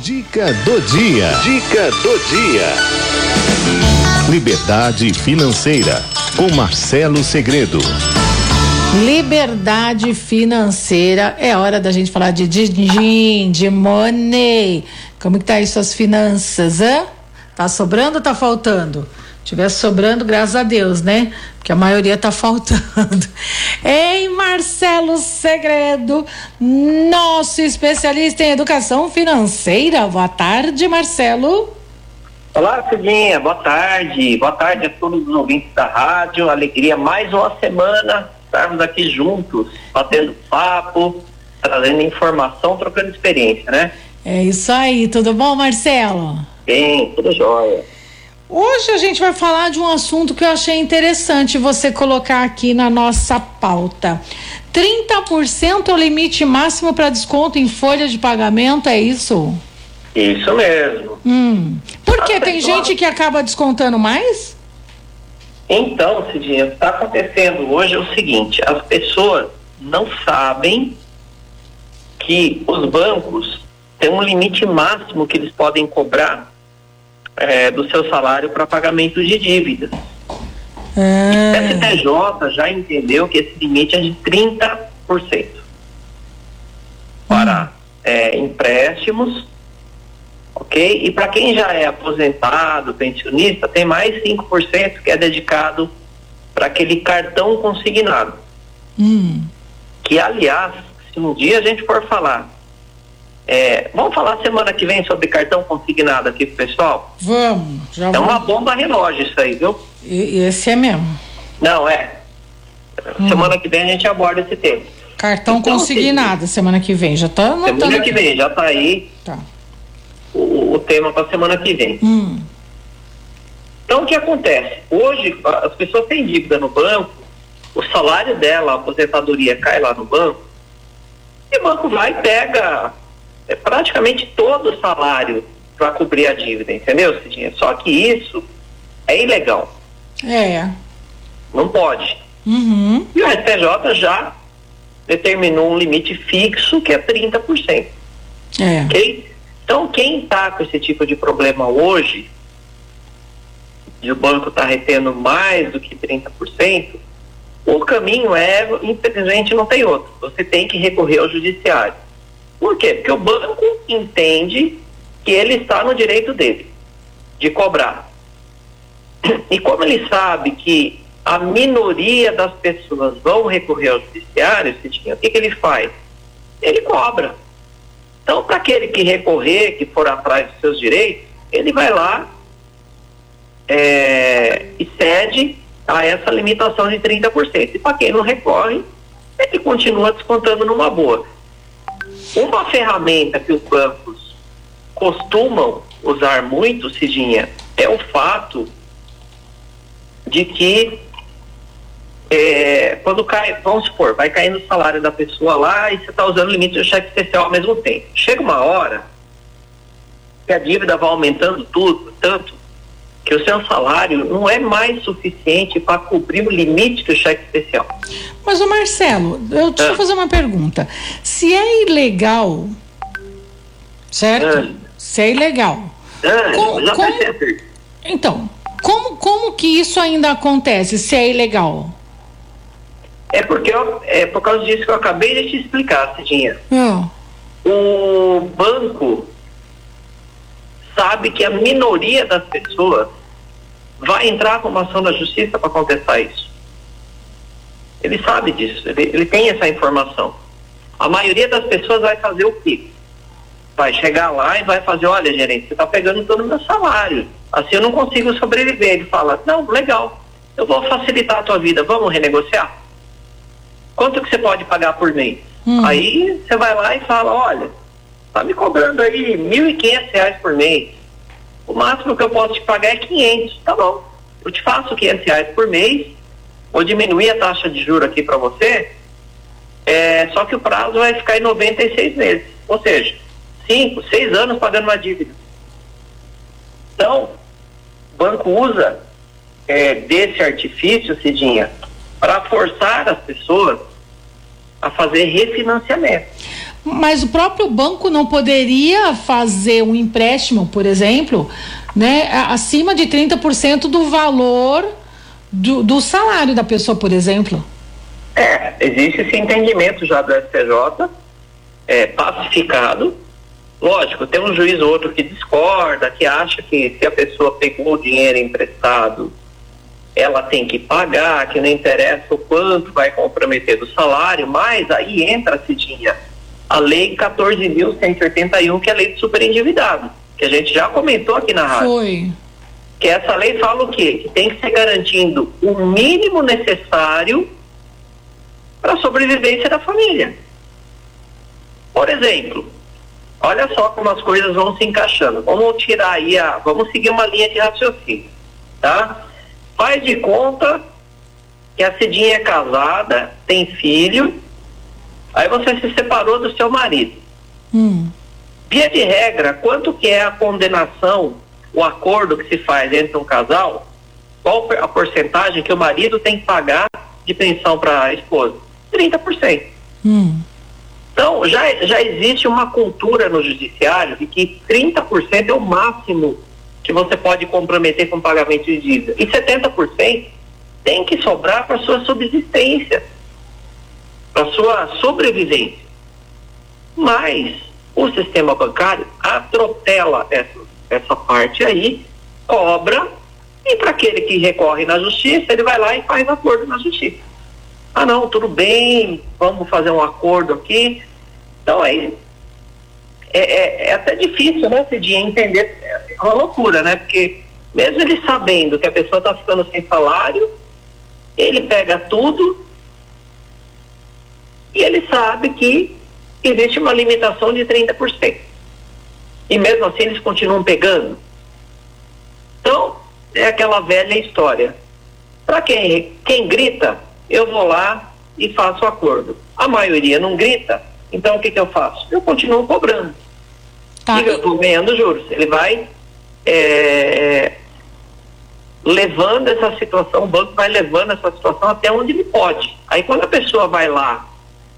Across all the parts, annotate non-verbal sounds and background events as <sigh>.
Dica do dia. Dica do dia. Liberdade financeira com Marcelo Segredo. Liberdade financeira é hora da gente falar de din, de money. Como que tá aí suas finanças, hã? Tá sobrando ou tá faltando? Tivesse sobrando, graças a Deus, né? Porque a maioria tá faltando. <laughs> Ei, Marcelo Segredo, nosso especialista em educação financeira. Boa tarde, Marcelo. Olá, Cidinha, boa tarde. Boa tarde a todos os ouvintes da rádio. Alegria, mais uma semana estarmos aqui juntos, batendo papo, trazendo informação, trocando experiência, né? É isso aí, tudo bom, Marcelo? Bem, tudo jóia. Hoje a gente vai falar de um assunto que eu achei interessante você colocar aqui na nossa pauta. 30% é o limite máximo para desconto em folha de pagamento, é isso? Isso mesmo. Hum. Por que tem gente que acaba descontando mais? Então, Cidinha, o que está acontecendo hoje é o seguinte: as pessoas não sabem que os bancos têm um limite máximo que eles podem cobrar é, do seu salário para pagamento de dívidas. Ah. O STJ já entendeu que esse limite é de 30% para é, empréstimos, ok? E para quem já é aposentado, pensionista, tem mais 5% que é dedicado para aquele cartão consignado. Hum. Que, aliás, se um dia a gente for falar, é, vamos falar semana que vem sobre cartão consignado aqui pro pessoal? Vamos, já É uma vamos. bomba relógio isso aí, viu? E- Esse é mesmo. Não, é. Semana que vem a gente aborda esse tema. Cartão Então, consignado semana que vem. Já tá anotando. Semana que vem, já tá aí Tá. o, o tema para semana que vem. Hum. Então o que acontece? Hoje as pessoas têm dívida no banco, o salário dela, a aposentadoria cai lá no banco, e o banco vai e pega é, praticamente todo o salário para cobrir a dívida, entendeu, Cidinha? Só que isso é ilegal, É. não pode. Uhum. E o STJ já determinou um limite fixo que é 30%. É. Ok? Então, quem está com esse tipo de problema hoje, e o banco está retendo mais do que 30%, o caminho é, infelizmente, não tem outro. Você tem que recorrer ao judiciário. Por quê? Porque o banco entende que ele está no direito dele de cobrar. E como ele sabe que a minoria das pessoas vão recorrer ao judiciário, o que, que ele faz? Ele cobra. Então, para aquele que recorrer, que for atrás dos seus direitos, ele vai lá é, e cede a essa limitação de 30%. E para quem não recorre, ele continua descontando numa boa. Uma ferramenta que os bancos costumam usar muito, Cidinha, é o fato de que é, quando cai, vamos supor, vai caindo o salário da pessoa lá e você está usando o limite do cheque especial ao mesmo tempo. Chega uma hora que a dívida vai aumentando tudo, tanto que o seu salário não é mais suficiente para cobrir o limite do cheque especial. Mas o Marcelo, eu eu Ah. fazer uma pergunta. Se é ilegal, certo? Ah. Se é ilegal. Ah, Com- já com- vai ser. Então, como, como que isso ainda acontece se é ilegal? É porque eu- é por causa disso que eu acabei de te explicar, Cidinha. Ah, o banco sabe que a minoria das pessoas vai entrar com uma ação na justiça para contestar isso. Ele sabe disso, ele, ele tem essa informação. A maioria das pessoas vai fazer o quê? Vai chegar lá e vai fazer, olha, gerente, você está pegando todo o meu salário. Assim eu não consigo sobreviver. Ele fala, não, legal, eu vou facilitar a tua vida, vamos renegociar. Quanto que você pode pagar por mês? Hum. Aí você vai lá e fala, olha, tá me cobrando aí 1.500 reais por mês. O máximo que eu posso te pagar é 500. Tá bom. Eu te faço 500 reais por mês. Vou diminuir a taxa de juro aqui para você. É, só que o prazo vai ficar em 96 meses. Ou seja, 5, 6 anos pagando uma dívida. Então, o banco usa é, desse artifício, Cidinha, para forçar as pessoas a fazer refinanciamento. Mas o próprio banco não poderia fazer um empréstimo, por exemplo, né, acima de 30% do valor do, do salário da pessoa, por exemplo. É, existe esse entendimento já do STJ, é, pacificado. Lógico, tem um juiz ou outro que discorda, que acha que se a pessoa pegou o dinheiro emprestado, ela tem que pagar, que não interessa o quanto vai comprometer do salário, mas aí entra, Cidinha, a lei 14.181, que é a lei de superendividado, que a gente já comentou aqui na rádio. Foi. Que essa lei fala o quê? Que tem que ser garantindo o mínimo necessário para a sobrevivência da família. Por exemplo, olha só como as coisas vão se encaixando. Vamos tirar aí a. Vamos seguir uma linha de raciocínio. Tá? Faz de conta que a Cidinha é casada, tem filho, aí você se separou do seu marido. Hum. Via de regra, quanto que é a condenação, o acordo que se faz entre um casal? Qual a porcentagem que o marido tem que pagar de pensão para a esposa? 30%. Hum. Então, já, já existe uma cultura no judiciário de que 30% é o máximo que você pode comprometer com pagamento de dívida. E 70% tem que sobrar para sua subsistência, para sua sobrevivência. Mas o sistema bancário atropela essa, essa parte aí, cobra, e para aquele que recorre na justiça, ele vai lá e faz acordo na justiça. Ah, não, tudo bem, vamos fazer um acordo aqui. Então, aí, é, é, é até difícil, né, de entender. É uma loucura, né? Porque mesmo ele sabendo que a pessoa está ficando sem salário, ele pega tudo e ele sabe que existe uma limitação de 30%. E mesmo assim eles continuam pegando. Então, é aquela velha história. Para quem, quem grita, eu vou lá e faço o acordo. A maioria não grita, então o que, que eu faço? Eu continuo cobrando. Tá. E eu estou ganhando juros. Ele vai é, levando essa situação, o banco vai levando essa situação até onde ele pode. Aí quando a pessoa vai lá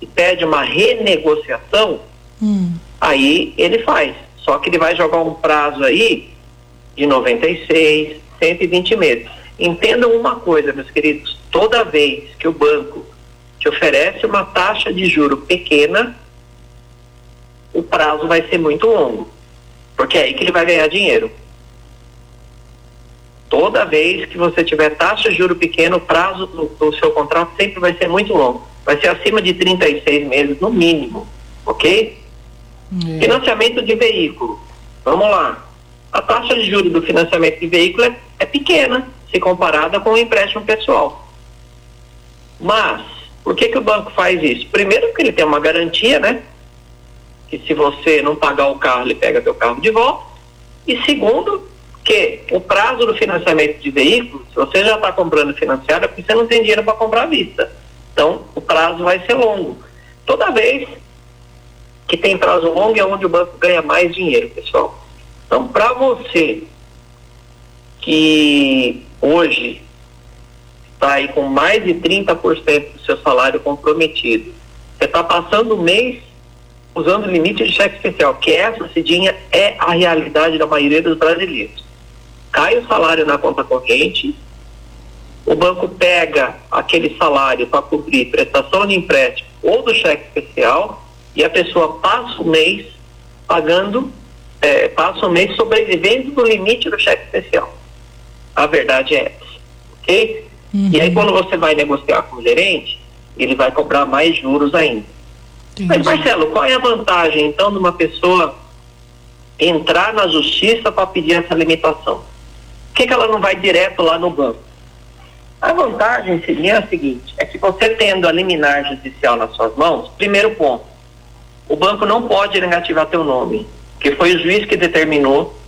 e pede uma renegociação, hum. aí ele faz. Só que ele vai jogar um prazo aí de 96, 120 meses. Entendam uma coisa, meus queridos, toda vez que o banco te oferece uma taxa de juro pequena, o prazo vai ser muito longo, porque é aí que ele vai ganhar dinheiro. Toda vez que você tiver taxa de juro pequeno, o prazo do, do seu contrato sempre vai ser muito longo. Vai ser acima de 36 meses, no mínimo, ok? É. Financiamento de veículo. Vamos lá. A taxa de juros do financiamento de veículo é, é pequena se comparada com o empréstimo pessoal. Mas, por que, que o banco faz isso? Primeiro, porque ele tem uma garantia, né? Que se você não pagar o carro, ele pega seu carro de volta. E segundo, que o prazo do financiamento de veículo, se você já está comprando financiado, é porque você não tem dinheiro para comprar à vista. Então, prazo vai ser longo. Toda vez que tem prazo longo é onde o banco ganha mais dinheiro, pessoal. Então, para você que hoje está aí com mais de 30% do seu salário comprometido, você está passando o mês usando o limite de cheque especial, que essa cidinha é a realidade da maioria dos brasileiros. Cai o salário na conta corrente, o banco pega aquele salário para cobrir prestação de empréstimo ou do cheque especial e a pessoa passa o mês pagando, é, passa o mês sobrevivendo do limite do cheque especial. A verdade é essa, ok? Uhum. E aí quando você vai negociar com o gerente, ele vai cobrar mais juros ainda. Mas Marcelo, qual é a vantagem então de uma pessoa entrar na justiça para pedir essa limitação? Por que, que ela não vai direto lá no banco? A vantagem seria a seguinte, é que você tendo a liminar judicial nas suas mãos, primeiro ponto, o banco não pode negativar teu nome, que foi o juiz que determinou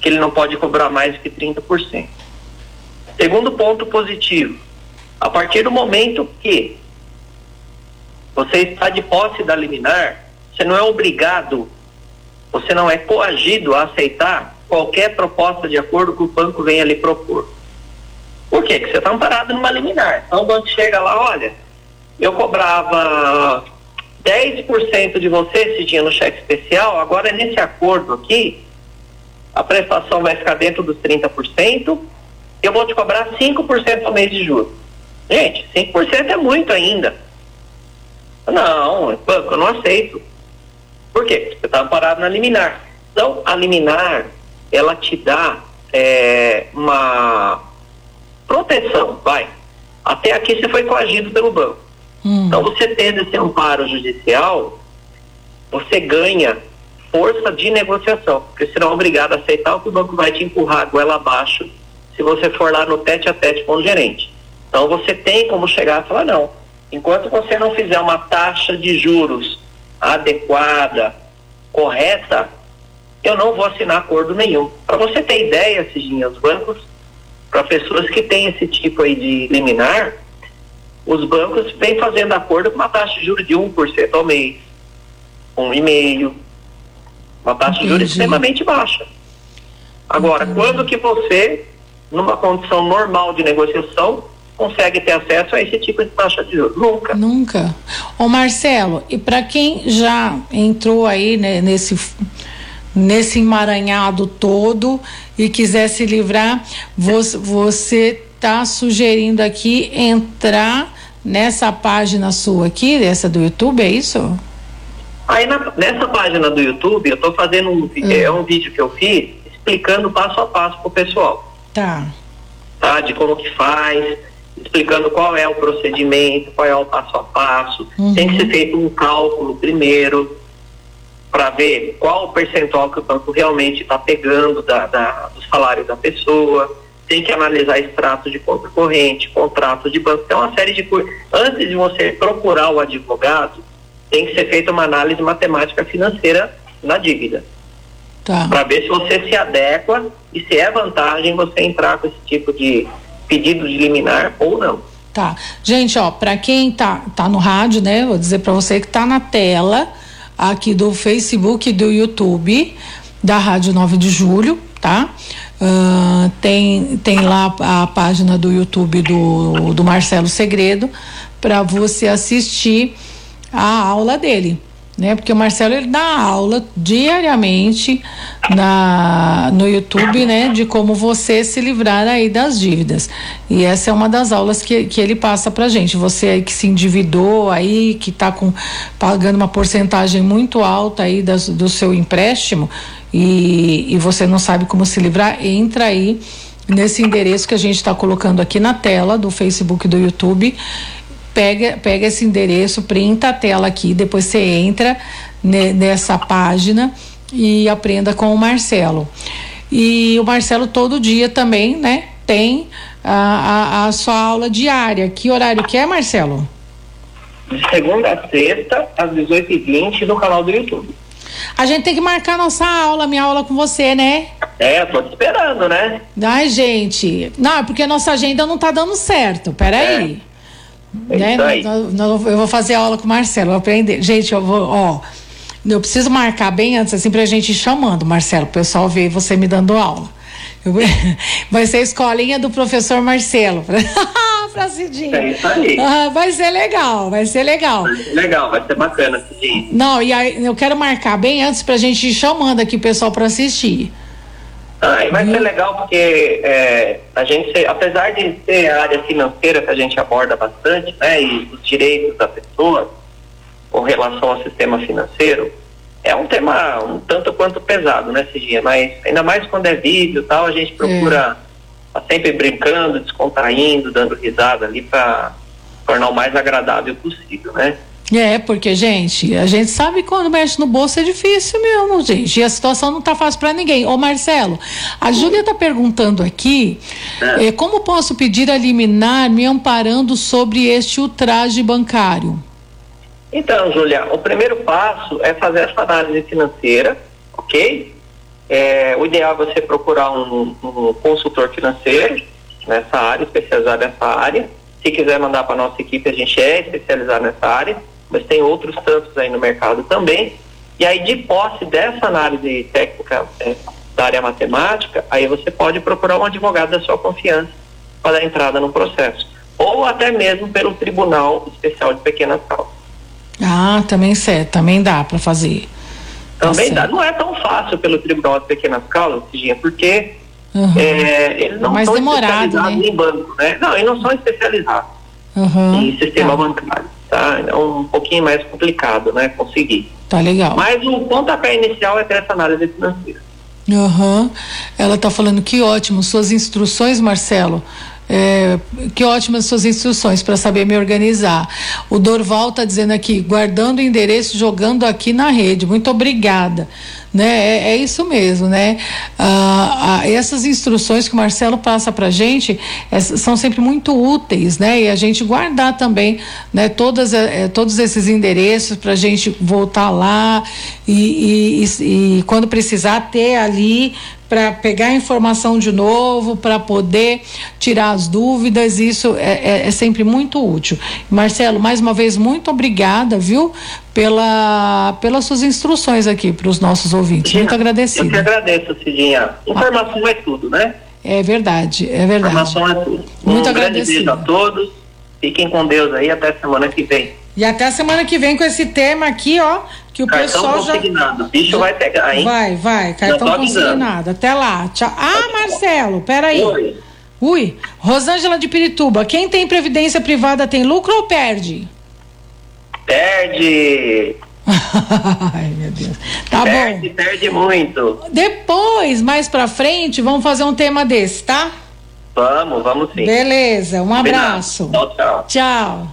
que ele não pode cobrar mais que 30%. Segundo ponto positivo, a partir do momento que você está de posse da liminar, você não é obrigado, você não é coagido a aceitar qualquer proposta de acordo que o banco venha lhe propor. Por quê? Porque você está amparado numa liminar. Então o banco chega lá, olha, eu cobrava 10% de você, Cidinha, no cheque especial, agora nesse acordo aqui, a prestação vai ficar dentro dos 30%, e eu vou te cobrar 5% ao mês de juros. Gente, 5% é muito ainda. Não, banco, eu não aceito. Por quê? Você estava parado na liminar. Então, a liminar, ela te dá é, uma proteção, vai. Até aqui você foi coagido pelo banco. Hum. Então, você tendo esse amparo judicial, você ganha força de negociação, porque você não é obrigado a aceitar o que o banco vai te empurrar a goela abaixo se você for lá no tete a tete com o gerente. Então, você tem como chegar e falar, não, enquanto você não fizer uma taxa de juros adequada, correta, eu não vou assinar acordo nenhum. Para você ter ideia, Cidinha, os bancos, para pessoas que têm esse tipo aí de liminar, os bancos vêm fazendo acordo com uma taxa de juros de 1% ao mês, 1,5%, uma taxa Entendi. de juros extremamente baixa. Agora, Entendi. quando que você, numa condição normal de negociação, consegue ter acesso a esse tipo de taxa de juros. Nunca. Nunca. Ô Marcelo, e para quem já entrou aí né, nesse nesse emaranhado todo e quiser se livrar, você está sugerindo aqui entrar nessa página sua aqui, essa do YouTube, é isso? Aí na, nessa página do YouTube eu estou fazendo um, hum. é um vídeo que eu fiz explicando passo a passo pro pessoal. Tá. Tá, de como que faz, explicando qual é o procedimento, qual é o passo a passo. Uhum. Tem que ser feito um cálculo primeiro para ver qual o percentual que o banco realmente está pegando da, da, do salário da pessoa. Tem que analisar extrato de conta corrente, contrato de banco. Tem uma série de coisas. Antes de você procurar o advogado, tem que ser feita uma análise matemática financeira na dívida. Tá. Para ver se você se adequa e se é vantagem você entrar com esse tipo de pedido de liminar ou não. Tá. Gente, ó, para quem tá, tá no rádio, né, vou dizer para você que tá na tela aqui do Facebook e do YouTube da Rádio 9 de Julho, tá? Uh, tem, tem lá a página do YouTube do, do Marcelo Segredo para você assistir a aula dele né? Porque o Marcelo ele dá aula diariamente na no YouTube, né, de como você se livrar aí das dívidas. E essa é uma das aulas que, que ele passa pra gente. Você aí que se endividou aí, que está com pagando uma porcentagem muito alta aí das, do seu empréstimo e, e você não sabe como se livrar, entra aí nesse endereço que a gente está colocando aqui na tela do Facebook do YouTube pega, pega esse endereço, printa a tela aqui, depois você entra nessa página e aprenda com o Marcelo. E o Marcelo todo dia também, né, tem a, a, a sua aula diária. Que horário que é, Marcelo? De segunda a sexta, às 18h20, no canal do YouTube. A gente tem que marcar nossa aula, minha aula com você, né? É, tô te esperando, né? Ai, gente. Não, é porque a nossa agenda não tá dando certo. Peraí. É. É né? eu vou fazer aula com o Marcelo, vou aprender. Gente, eu vou, ó. Eu preciso marcar bem antes, assim, pra gente ir chamando, Marcelo, o pessoal ver você me dando aula. Eu, <laughs> vai ser a escolinha do professor Marcelo. <laughs> pra Cidinho. É isso aí. Ah, vai ser legal, vai ser legal. Vai ser legal, vai ser bacana, Cidinho. Não, e aí eu quero marcar bem antes pra gente ir chamando aqui o pessoal pra assistir. Ah, vai ser legal porque é, a gente, apesar de ser a área financeira que a gente aborda bastante, né, e os direitos da pessoa com relação ao sistema financeiro, é um tema um tanto quanto pesado, né, Ciginha? Mas ainda mais quando é vídeo e tal, a gente procura é. tá sempre brincando, descontraindo, dando risada ali para tornar o mais agradável possível, né? É, porque, gente, a gente sabe que quando mexe no bolso é difícil mesmo, gente. E a situação não tá fácil para ninguém. Ô, Marcelo, a Júlia tá perguntando aqui é. Eh, como posso pedir a liminar me amparando sobre este ultraje bancário? Então, Júlia, o primeiro passo é fazer essa análise financeira, ok? É, o ideal é você procurar um, um consultor financeiro nessa área, especializado nessa área. Se quiser mandar para nossa equipe, a gente é especializado nessa área mas tem outros tantos aí no mercado também. E aí, de posse dessa análise técnica é, da área matemática, aí você pode procurar um advogado da sua confiança para dar entrada no processo. Ou até mesmo pelo Tribunal Especial de Pequenas Causas. Ah, também certo, também dá para fazer. Também tá dá. Não é tão fácil pelo Tribunal de Pequenas Causas, Cidinha, porque uhum. é, eles não Mais são demorado, especializados né? em banco, né? Não, eles não são especializados uhum. em sistema tá. bancário, tá? É um pouquinho mais complicado, né? Conseguir. Tá legal. Mas o pontapé inicial é ter essa análise financeira. Uhum. Ela está falando que ótimo, suas instruções, Marcelo. É, que ótimas suas instruções para saber me organizar. O Dorval está dizendo aqui, guardando o endereço, jogando aqui na rede. Muito obrigada né? É, é isso mesmo, né? Ah, ah, essas instruções que o Marcelo passa para gente é, são sempre muito úteis, né? E a gente guardar também, né? Todas, é, todos esses endereços para a gente voltar lá e, e, e quando precisar ter ali para pegar a informação de novo, para poder tirar as dúvidas, isso é, é, é, sempre muito útil. Marcelo, mais uma vez, muito obrigada, viu? Pela, pelas suas instruções aqui para os nossos ouvintes. Cidinha, muito agradecido. Eu que agradeço, Cidinha. Informação ah. é tudo, né? É verdade, é verdade. Informação é tudo. Muito um agradecido. a todos. Fiquem com Deus aí até semana que vem. E até semana que vem com esse tema aqui, ó, que o cartão pessoal já. Consignado. Bicho vai pegar, hein? Vai, vai, cartão consignado. Até lá. Tchau. Ah, Marcelo, peraí. Oi. Ui, Rosângela de Pirituba, quem tem previdência privada tem lucro ou perde? Perde. <laughs> Ai, meu Deus. Tá perde, bom. Perde muito. Depois, mais pra frente, vamos fazer um tema desse, tá? Vamos, vamos sim. Beleza, um abraço. Tchau, tchau. Tchau.